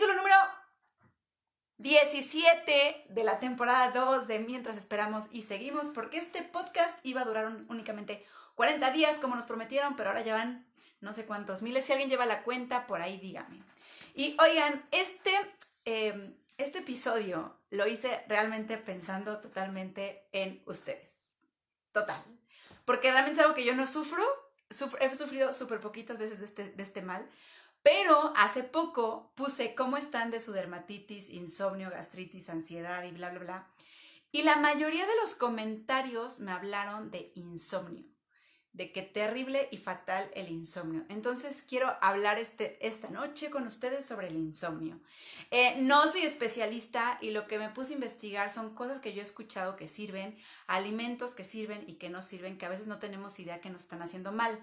capítulo número 17 de la temporada 2 de Mientras Esperamos y Seguimos, porque este podcast iba a durar únicamente 40 días como nos prometieron, pero ahora ya van no sé cuántos miles. Si alguien lleva la cuenta, por ahí dígame. Y oigan, este, em, este episodio lo hice realmente pensando totalmente en ustedes. Total. Porque realmente es algo que yo no sufro. he sufrido súper poquitas veces de este, de este mal. Pero hace poco puse cómo están de su dermatitis, insomnio, gastritis, ansiedad y bla, bla, bla. Y la mayoría de los comentarios me hablaron de insomnio, de qué terrible y fatal el insomnio. Entonces quiero hablar este, esta noche con ustedes sobre el insomnio. Eh, no soy especialista y lo que me puse a investigar son cosas que yo he escuchado que sirven, alimentos que sirven y que no sirven, que a veces no tenemos idea que nos están haciendo mal.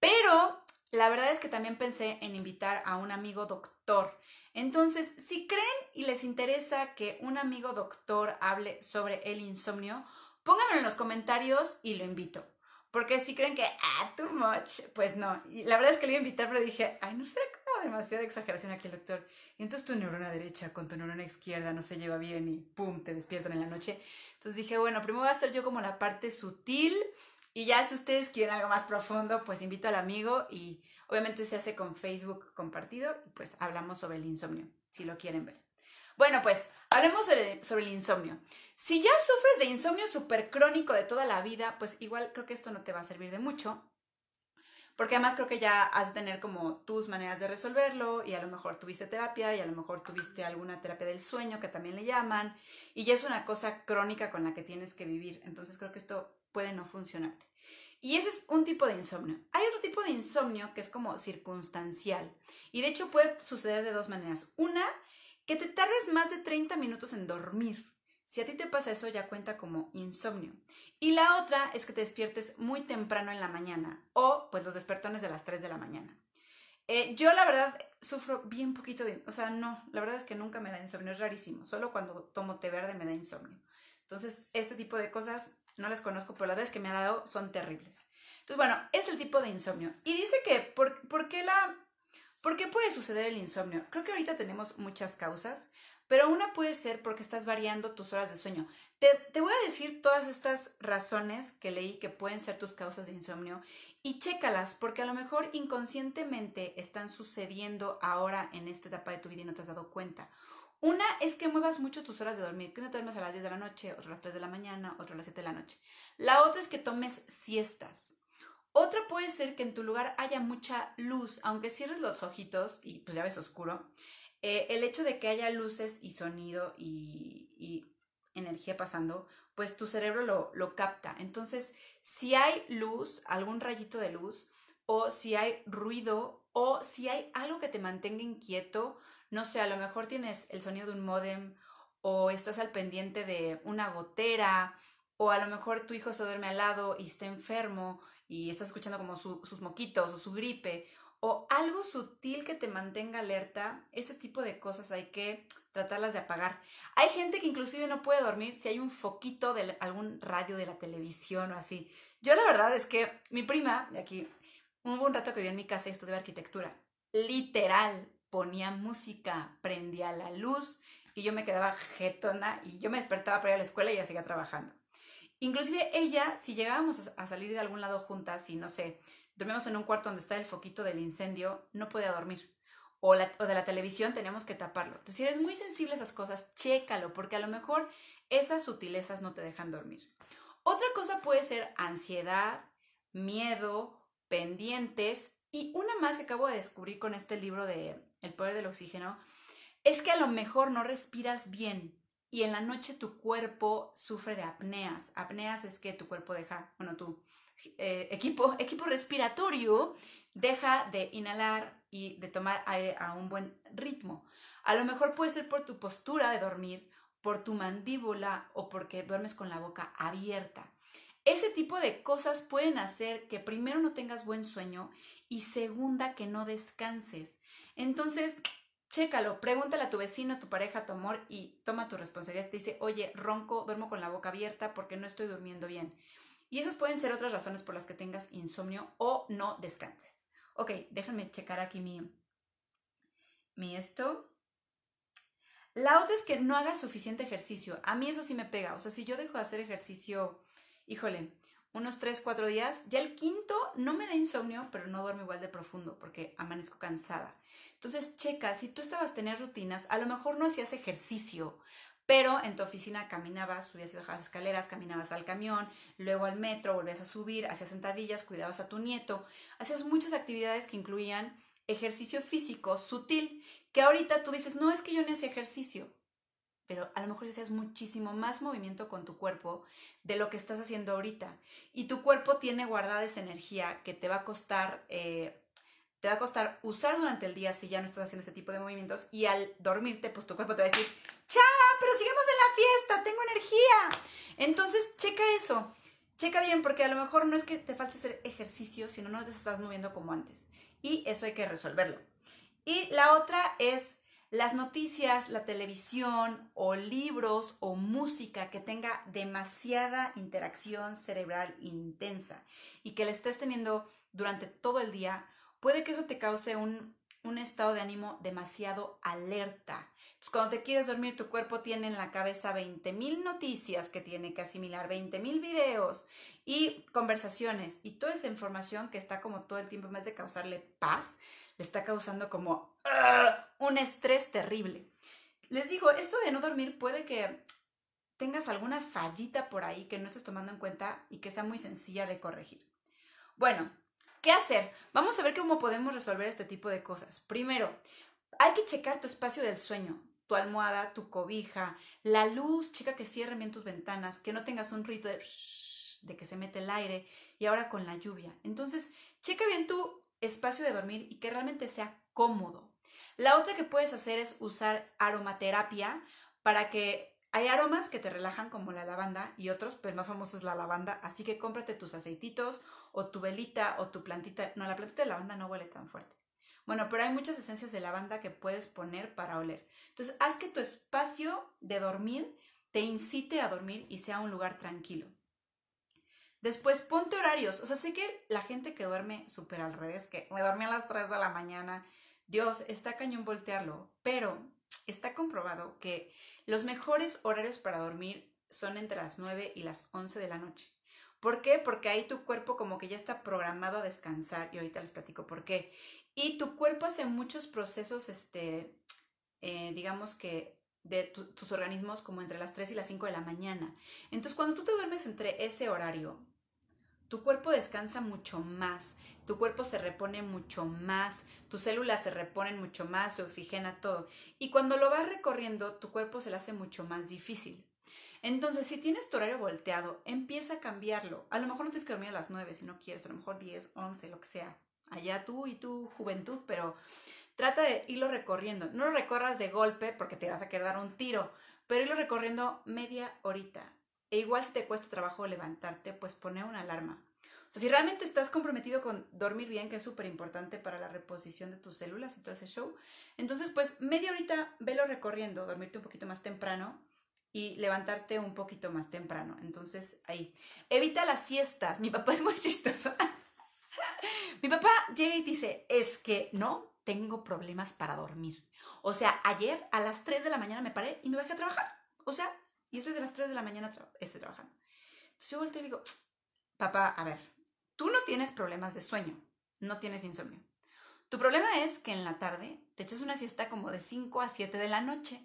Pero la verdad es que también pensé en invitar a un amigo doctor. Entonces, si creen y les interesa que un amigo doctor hable sobre el insomnio, pónganmelo en los comentarios y lo invito. Porque si creen que, ah, too much, pues no. La verdad es que lo iba a invitar, pero dije, ay, no será como demasiada exageración aquí el doctor. Entonces tu neurona derecha con tu neurona izquierda no se lleva bien y pum, te despiertan en la noche. Entonces dije, bueno, primero voy a hacer yo como la parte sutil y ya si ustedes quieren algo más profundo, pues invito al amigo y obviamente se hace con Facebook compartido y pues hablamos sobre el insomnio, si lo quieren ver. Bueno, pues hablemos sobre, el insomnio. Si ya sufres de insomnio súper crónico de toda la vida, pues igual creo que esto no te va a servir de mucho. Porque además creo que ya has de tener como tus maneras de resolverlo y a lo mejor tuviste terapia y a lo mejor tuviste alguna terapia del sueño que también le llaman y ya es una cosa crónica con la que tienes que vivir. Entonces creo que esto puede no funcionarte. Y ese es un tipo de insomnio. Hay otro tipo de insomnio que es como circunstancial. Y de hecho puede suceder de dos maneras. Una, que te tardes más de 30 minutos en dormir. Si a ti te pasa eso, ya cuenta como insomnio. Y la otra es que te despiertes muy temprano en la mañana o pues los despertones de las 3 de la mañana. Eh, yo la verdad sufro bien poquito de... O sea, no, la verdad es que nunca me da insomnio, es rarísimo. Solo cuando tomo té verde me da insomnio. Entonces, este tipo de cosas no las conozco, pero las veces que me ha dado son terribles. Entonces, bueno, es el tipo de insomnio. Y dice que, ¿por, qué la... ¿Por qué puede suceder el insomnio? Creo que ahorita tenemos muchas causas, pero una puede ser porque estás variando tus horas de sueño. Te, te, voy a decir todas estas razones que leí que pueden ser tus causas de insomnio y chécalas porque a lo mejor inconscientemente están sucediendo ahora en esta etapa de tu vida y no te has dado cuenta. Una es que muevas mucho tus horas de dormir, que una te duermes a las 10 de la noche, otra a las 3 de la mañana, otra a las 7 de la noche. La otra es que tomes siestas. Otra puede ser que en tu lugar haya mucha luz, aunque cierres los ojitos y pues ya ves oscuro. Eh, el hecho de que haya luces y sonido y, energía pasando, pues tu cerebro lo, lo capta. Entonces, si hay luz, algún rayito de luz, o si hay ruido, o si hay algo que te mantenga inquieto, no sé, a lo mejor tienes el sonido de un modem o estás al pendiente de una gotera o a lo mejor tu hijo se duerme al lado y está enfermo y estás escuchando como sus moquitos o su gripe o algo sutil que te mantenga alerta, ese tipo de cosas hay que tratarlas de apagar. Hay gente que inclusive no puede dormir si hay un foquito de algún radio de la televisión o así. Yo la verdad es que mi prima, de aquí, hubo un rato que vivió en mi casa y estudió arquitectura. Literal, ponía música, prendía la luz y yo me quedaba jetona y yo me despertaba para ir a la escuela y ella seguía trabajando. Inclusive ella, si llegábamos a salir de algún lado juntas y no sé, dormíamos en un cuarto donde está el foquito del incendio, no podía dormir. O, o de la televisión tenemos que taparlo. Entonces, si eres muy sensible a esas cosas, chécalo, porque a lo mejor esas sutilezas no te dejan dormir. Otra cosa puede ser ansiedad, miedo, pendientes y una más que acabo de descubrir con este libro de El poder del oxígeno, es que a lo mejor no respiras bien y en la noche tu cuerpo sufre de apneas. Apneas es que tu cuerpo deja, bueno, tu eh, equipo, equipo respiratorio deja de inhalar y de tomar aire a un buen ritmo. A lo mejor puede ser por tu postura de dormir, por tu mandíbula o porque duermes con la boca abierta. Ese tipo de cosas pueden hacer que primero no tengas buen sueño y segunda que no descanses. Entonces, chécalo, pregúntale a tu vecino, a tu pareja, a tu amor y toma tu responsabilidad. Te dice, oye, ronco, duermo con la boca abierta porque no estoy durmiendo bien. Y esas pueden ser otras razones por las que tengas insomnio o no descanses. Ok, déjenme checar aquí mi, mi esto. La otra es que no hagas suficiente ejercicio. A mí eso sí me pega. O sea, si yo dejo de hacer ejercicio, híjole, unos 3, 4 días, ya el quinto no me da insomnio, pero no duermo igual de profundo porque amanezco cansada. Entonces, checa, si tú estabas, tenías rutinas, a lo mejor no hacías ejercicio, pero en tu oficina caminabas, subías y bajabas escaleras, caminabas al camión, luego al metro, volvías a subir, hacías sentadillas, cuidabas a tu nieto, hacías muchas actividades que incluían ejercicio físico sutil, que ahorita tú dices, no es que yo no hacía ejercicio, pero a lo mejor hacías muchísimo más movimiento con tu cuerpo de lo que estás haciendo ahorita. Y tu cuerpo tiene guardada esa energía que te va a costar eh, te va a costar usar durante el día si ya no estás haciendo ese tipo de movimientos y al dormirte, pues tu cuerpo te va a decir, ¡Cha! Pero sigamos en la fiesta, tengo energía. Entonces, checa eso. Checa bien, porque a lo mejor no es que te falte hacer ejercicio, sino no te estás moviendo como antes. Y eso hay que resolverlo. Y la otra es las noticias, la televisión o libros o música que tenga demasiada interacción cerebral intensa y que la estés teniendo durante todo el día puede que eso te cause un, estado de ánimo demasiado alerta. Cuando te quieres dormir, tu cuerpo tiene en la cabeza 20.000 noticias que tiene que asimilar, 20.000 videos y conversaciones. Y toda esa información que está como todo el tiempo, en vez de causarle paz, le está causando como un estrés terrible. Les digo, esto de no dormir puede que tengas alguna fallita por ahí que no estés tomando en cuenta y que sea muy sencilla de corregir. Bueno, ¿Qué hacer? Vamos a ver cómo podemos resolver este tipo de cosas. Primero, hay que checar tu espacio del sueño, tu almohada, tu cobija, la luz, checa que cierren bien tus ventanas, que no tengas un ruido de, de que se mete el aire y ahora con la lluvia. Entonces, checa bien tu espacio de dormir y que realmente sea cómodo. La otra que puedes hacer es usar aromaterapia para que hay aromas que te relajan como la lavanda y otros, pero el más famoso es la lavanda, así que cómprate tus aceititos o tu velita o tu plantita. No, la plantita de lavanda no huele tan fuerte. Bueno, pero hay muchas esencias de lavanda que puedes poner para oler. Entonces, haz que tu espacio de dormir te incite a dormir y sea un lugar tranquilo. Después, ponte horarios. O sea, sé que la gente que duerme súper al revés, que me dormí a las 3 de la mañana, Dios, está cañón voltearlo, pero está comprobado que los mejores horarios para dormir son entre las 9 y las 11 de la noche. ¿Por qué? Porque ahí tu cuerpo como que ya está programado a descansar y ahorita les platico por qué. Y tu cuerpo hace muchos procesos, este, eh, digamos que de tus organismos como entre las 3 y las 5 de la mañana. Entonces cuando tú te duermes entre ese horario, tu cuerpo descansa mucho más, tu cuerpo se repone mucho más, tus células se reponen mucho más, se oxigena todo. Y cuando lo vas recorriendo, tu cuerpo se le hace mucho más difícil. Entonces, si tienes tu horario volteado, empieza a cambiarlo. A lo mejor no tienes que dormir a las 9 si no quieres, a lo mejor 10, 11, lo que sea. Allá tú y tu juventud, pero trata de irlo recorriendo. No lo recorras de golpe porque te vas a quedar dar un tiro, pero irlo recorriendo media horita. E igual si te cuesta trabajo levantarte, pues pone una alarma. O sea, si realmente estás comprometido con dormir bien, que es súper importante para la reposición de tus células y todo ese show, entonces pues media horita velo recorriendo, dormirte un poquito más temprano y levantarte un poquito más temprano. Entonces ahí, evita las siestas. Mi papá es muy chistoso. Mi papá llega y dice, es que no tengo problemas para dormir. O sea, ayer a las 3 de la mañana me paré y me bajé a trabajar. O sea, y esto es de las 3 de la mañana estoy trabajando. Entonces yo volteo y digo, papá, a ver, tú no tienes problemas de sueño, no tienes insomnio. Tu problema es que en la tarde te echas una siesta como de 5 a 7 de la noche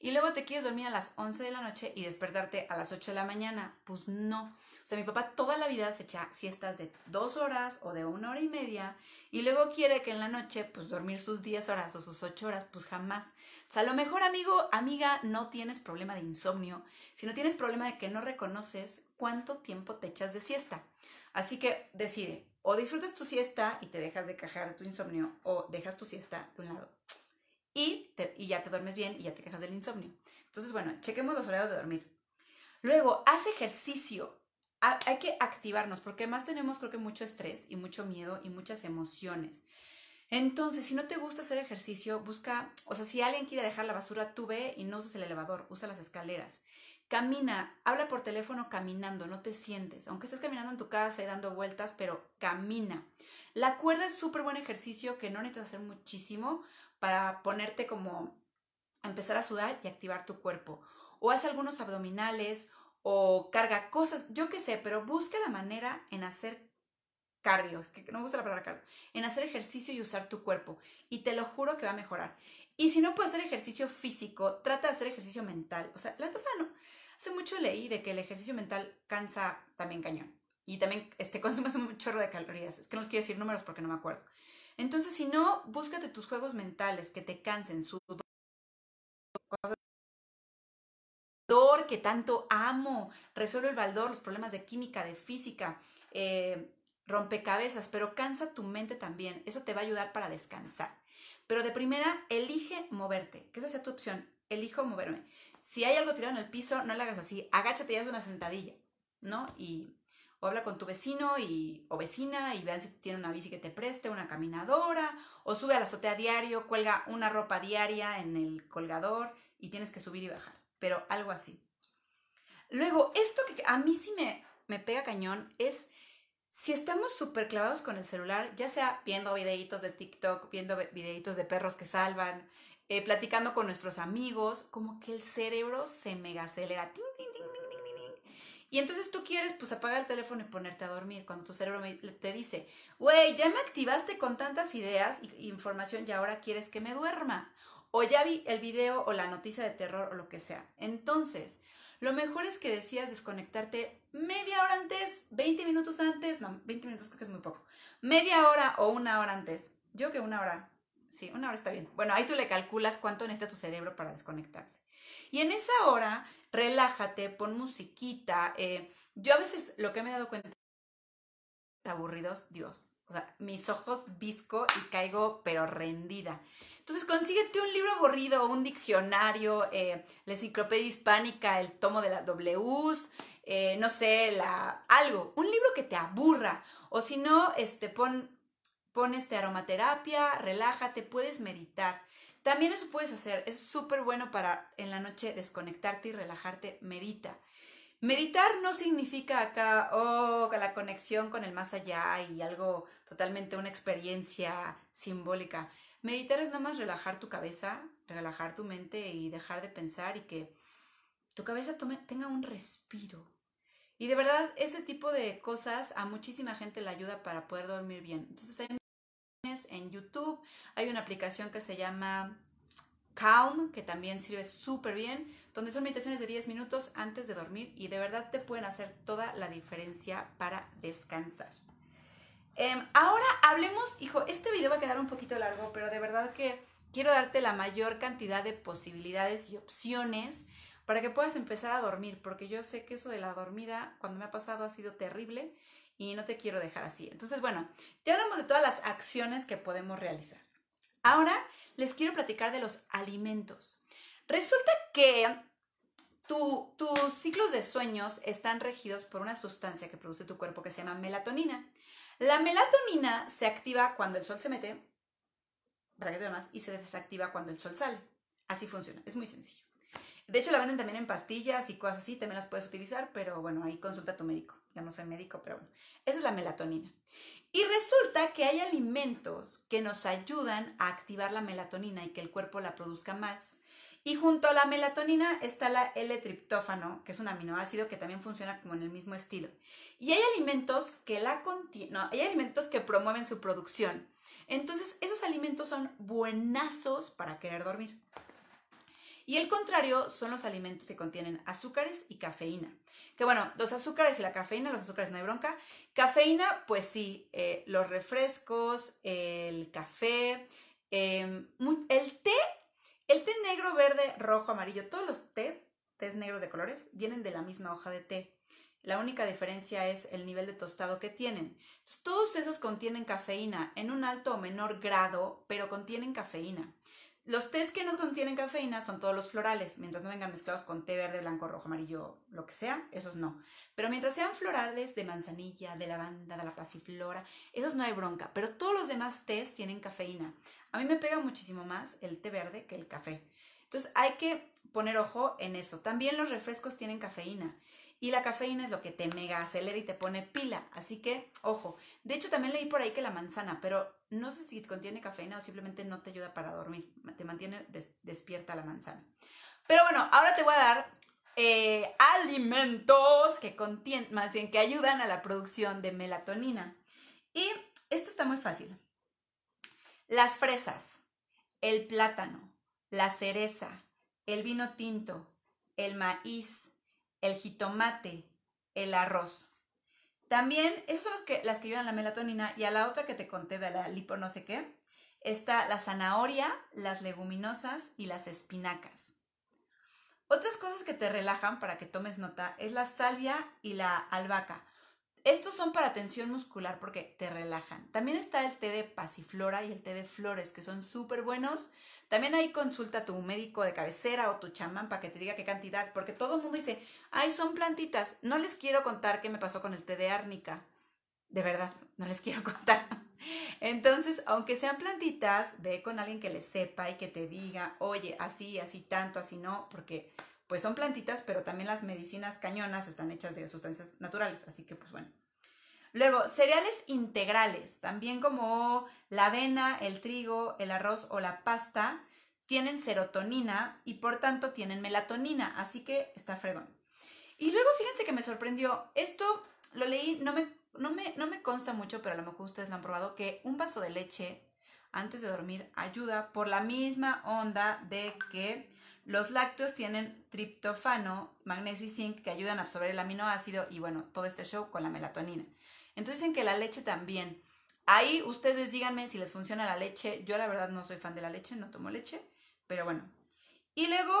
y luego te quieres dormir a las 11 de la noche y despertarte a las 8 de la mañana. Pues no. O sea, mi papá toda la vida se echa siestas de 2 horas o de una hora y media y luego quiere que en la noche pues dormir sus 10 horas o sus 8 horas, pues jamás. O sea, a lo mejor amigo, amiga, no tienes problema de insomnio, sino tienes problema de que no reconoces cuánto tiempo te echas de siesta. Así que decide, o disfrutas tu siesta y te dejas de cajar tu insomnio o dejas tu siesta de un lado y, y ya te duermes bien y ya te quejas del insomnio. Entonces, bueno, chequemos los horarios de dormir. Luego, haz ejercicio. hay que activarnos porque además tenemos creo que mucho estrés y mucho miedo y muchas emociones. Entonces, si no te gusta hacer ejercicio, busca, o sea, si alguien quiere dejar la basura, tú ve y no uses el elevador, usa las escaleras. Camina, habla por teléfono caminando, no te sientes. Aunque estés caminando en tu casa y dando vueltas, pero camina. La cuerda es súper buen ejercicio que no necesitas hacer muchísimo para ponerte como empezar a sudar y activar tu cuerpo. O haz algunos abdominales o carga cosas, yo qué sé, pero busca la manera en hacer cardio, es que no me gusta la palabra cardio, en hacer ejercicio y usar tu cuerpo. Y te lo juro que va a mejorar. Y si no puedes hacer ejercicio físico, trata de hacer ejercicio mental. O sea, la pasada no. Hace mucho leí de que el ejercicio mental cansa también cañón. Y también este, consumes un chorro de calorías. Es que no les quiero decir números porque no me acuerdo. Entonces, si no, búscate tus juegos mentales que te cansen, sudor, que tanto amo, resuelve el baldor, los problemas de química, de física, eh, rompecabezas, pero cansa tu mente también. Eso te va a ayudar para descansar. Pero de primera, elige moverte, que esa sea tu opción. Elijo moverme. Si hay algo tirado en el piso, no lo hagas así. Agáchate y haz una sentadilla, ¿no? Y o habla con tu vecino y, o vecina y vean si tiene una bici que te preste, una caminadora, o sube a la azotea diario, cuelga una ropa diaria en el colgador y tienes que subir y bajar. Pero algo así. Luego, esto que a mí sí me, me pega cañón es si estamos súper clavados con el celular, ya sea viendo videitos de TikTok, viendo videitos de perros que salvan, eh, platicando con nuestros amigos, como que el cerebro se mega acelera. Y entonces tú quieres pues apagar el teléfono y ponerte a dormir cuando tu cerebro te dice, güey, ya me activaste con tantas ideas y información y ahora quieres que me duerma. O ya vi el video o la noticia de terror o lo que sea. Entonces, lo mejor es que decías desconectarte media hora antes, 20 minutos antes, no, 20 minutos creo que es muy poco, media hora o una hora antes. Yo que una hora, sí, una hora está bien. Bueno, ahí tú le calculas cuánto necesita tu cerebro para desconectarse. Y en esa hora, relájate, pon musiquita. Eh, yo a veces lo que me he dado cuenta aburridos, Dios. O sea, mis ojos visco y caigo, pero rendida. Entonces, consíguete un libro aburrido, un diccionario, eh, la enciclopedia hispánica, el tomo de las Ws, eh, no sé, la, algo, un libro que te aburra. O si no, este, pon, pon este aromaterapia, relájate, puedes meditar. También eso puedes hacer, es súper bueno para en la noche desconectarte y relajarte, medita. Meditar no significa acá, oh, la conexión con el más allá y algo totalmente una experiencia simbólica. Meditar es nada más relajar tu cabeza, relajar tu mente y dejar de pensar y que tu cabeza tome, tenga un respiro. Y de verdad, ese tipo de cosas a muchísima gente le ayuda para poder dormir bien. Entonces, hay en YouTube, hay una aplicación que se llama Calm, que también sirve súper bien, donde son meditaciones de 10 minutos antes de dormir y de verdad te pueden hacer toda la diferencia para descansar. Em, ahora hablemos, hijo, este video va a quedar un poquito largo, pero de verdad que quiero darte la mayor cantidad de posibilidades y opciones para que puedas empezar a dormir, porque yo sé que eso de la dormida cuando me ha pasado ha sido terrible y no te quiero dejar así. Entonces, bueno, ya hablamos de todas las acciones que podemos realizar. Ahora les quiero platicar de los alimentos. Resulta que tus ciclos de sueños están regidos por una sustancia que produce tu cuerpo que se llama melatonina. La melatonina se activa cuando el sol se mete, para y se desactiva cuando el sol sale. Así funciona, es muy sencillo. De hecho, la venden también en pastillas y cosas así, también las puedes utilizar, pero bueno, ahí consulta a tu médico. Ya no soy médico, pero bueno, esa es la melatonina. Y resulta que hay alimentos que nos ayudan a activar la melatonina y que el cuerpo la produzca más. Y junto a la melatonina está la L-triptófano, que es un aminoácido que también funciona como en el mismo estilo. Y hay alimentos que la no, hay alimentos que promueven su producción. Entonces, esos alimentos son buenazos para querer dormir. Y el contrario son los alimentos que contienen azúcares y cafeína. Que bueno, los azúcares y la cafeína, los azúcares no hay bronca. Cafeína, pues sí, eh, los refrescos, el café, em, el té, el té negro, verde, rojo, amarillo, todos los tés, tés negros de colores, vienen de la misma hoja de té. La única diferencia es el nivel de tostado que tienen. todos esos contienen cafeína en un alto o menor grado, pero contienen cafeína. Los tés que no contienen cafeína son todos los florales, mientras no vengan mezclados con té verde, blanco, rojo, amarillo, lo que sea, esos no. Pero mientras sean florales de manzanilla, de lavanda, de la pasiflora, esos no hay bronca. Pero todos los demás tés tienen cafeína. A mí me pega muchísimo más el té verde que el café. Entonces hay que poner ojo en eso. También los refrescos tienen cafeína. Y la cafeína es lo que te mega acelera y te pone pila. Así que, ojo. De hecho, también leí por ahí que la manzana, pero no sé si contiene cafeína o simplemente no te ayuda para dormir. Te mantiene despierta la manzana. Pero bueno, ahora te voy a dar eh, alimentos que contienen, más bien que ayudan a la producción de melatonina. Y esto está muy fácil. Las fresas, el plátano, la cereza, el vino tinto, el maíz, el jitomate, el arroz. También, esas son las que, las que ayudan la melatonina y a la otra que te conté de la lipo no sé qué, está la zanahoria, las leguminosas y las espinacas. Otras cosas que te relajan para que tomes nota es la salvia y la albahaca. Estos son para tensión muscular porque te relajan. También está el té de pasiflora y el té de flores, que son súper buenos. También ahí consulta a tu médico de cabecera o tu chamán para que te diga qué cantidad, porque todo el mundo dice, ay, son plantitas. No les quiero contar qué me pasó con el té de árnica. De verdad, no les quiero contar. Entonces, aunque sean plantitas, ve con alguien que les sepa y que te diga, oye, así, así tanto, así no, porque pues son plantitas, pero también las medicinas cañonas están hechas de sustancias naturales, así que pues bueno. Luego, cereales integrales, también como la avena, el trigo, el arroz o la pasta, tienen serotonina y por tanto tienen melatonina, así que está fregón. Y luego fíjense que me sorprendió, esto lo leí, no me, no me, no me consta mucho, pero a lo mejor ustedes lo han probado, que un vaso de leche antes de dormir ayuda por la misma onda de que los lácteos tienen triptofano, magnesio y zinc que ayudan a absorber el aminoácido y bueno, todo este show con la melatonina. Entonces dicen que la leche también. Ahí ustedes díganme si les funciona la leche. Yo la verdad no soy fan de la leche, no tomo leche, pero bueno. Y luego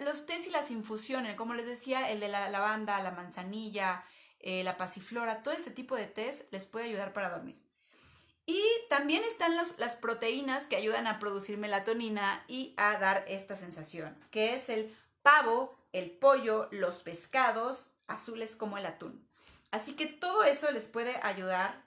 los tés y las infusiones, como les decía, el de la lavanda, la manzanilla, eh, la pasiflora, todo ese tipo de tés les puede ayudar para dormir. Y también están las proteínas que ayudan a producir melatonina y a dar esta sensación, que es el pavo, el pollo, los pescados azules como el atún. Así que todo eso les puede ayudar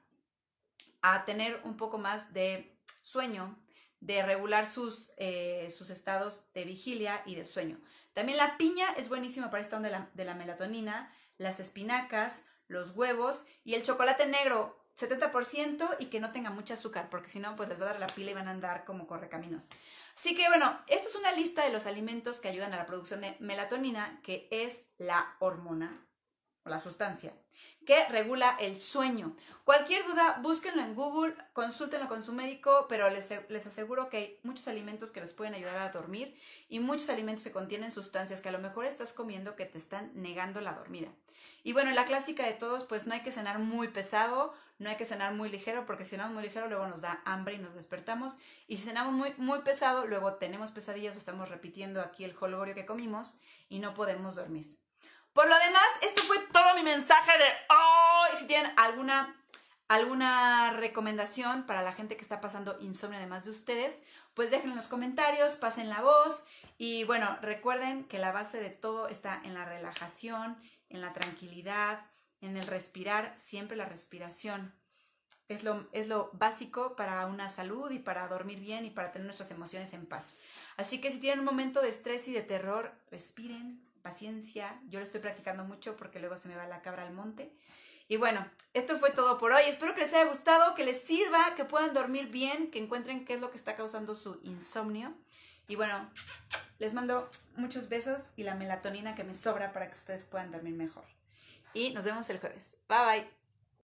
a tener un poco más de sueño, de regular sus, eh, sus estados de vigilia y de sueño. También la piña es buenísima para esta onda de la melatonina, las espinacas, los huevos y el chocolate negro 70% y que no tenga mucho azúcar, porque si no, pues les va a dar la pila y van a andar como correcaminos. Así que bueno, esta es una lista de los alimentos que ayudan a la producción de melatonina, que es la hormona la sustancia que regula el sueño. Cualquier duda, búsquenlo en Google, consúltenlo con su médico, pero les, les, aseguro que hay muchos alimentos que les pueden ayudar a dormir y muchos alimentos que contienen sustancias que a lo mejor estás comiendo que te están negando la dormida. Y bueno, la clásica de todos, pues no hay que cenar muy pesado, no hay que cenar muy ligero, porque si cenamos muy ligero luego nos da hambre y nos despertamos. Y si cenamos muy, muy pesado, luego tenemos pesadillas o estamos repitiendo aquí el holgorio que comimos y no podemos dormir. Por lo demás, esto fue todo mi mensaje de hoy. si tienen alguna, alguna recomendación para la gente que está pasando insomnio además de ustedes, pues déjenlo en los comentarios, pasen la voz. Y bueno, recuerden que la base de todo está en la relajación, en la tranquilidad, en el respirar, siempre la respiración. Es lo, es lo, básico para una salud y para dormir bien y para tener nuestras emociones en paz. Así que si tienen un momento de estrés y de terror, respiren, paciencia. Yo lo estoy practicando mucho porque luego se me va la cabra al monte. Y bueno, esto fue todo por hoy. Espero que les haya gustado, que les sirva, que puedan dormir bien, que encuentren qué es lo que está causando su insomnio. Y bueno, les mando muchos besos y la melatonina que me sobra para que ustedes puedan dormir mejor y nos vemos el jueves. Bye bye.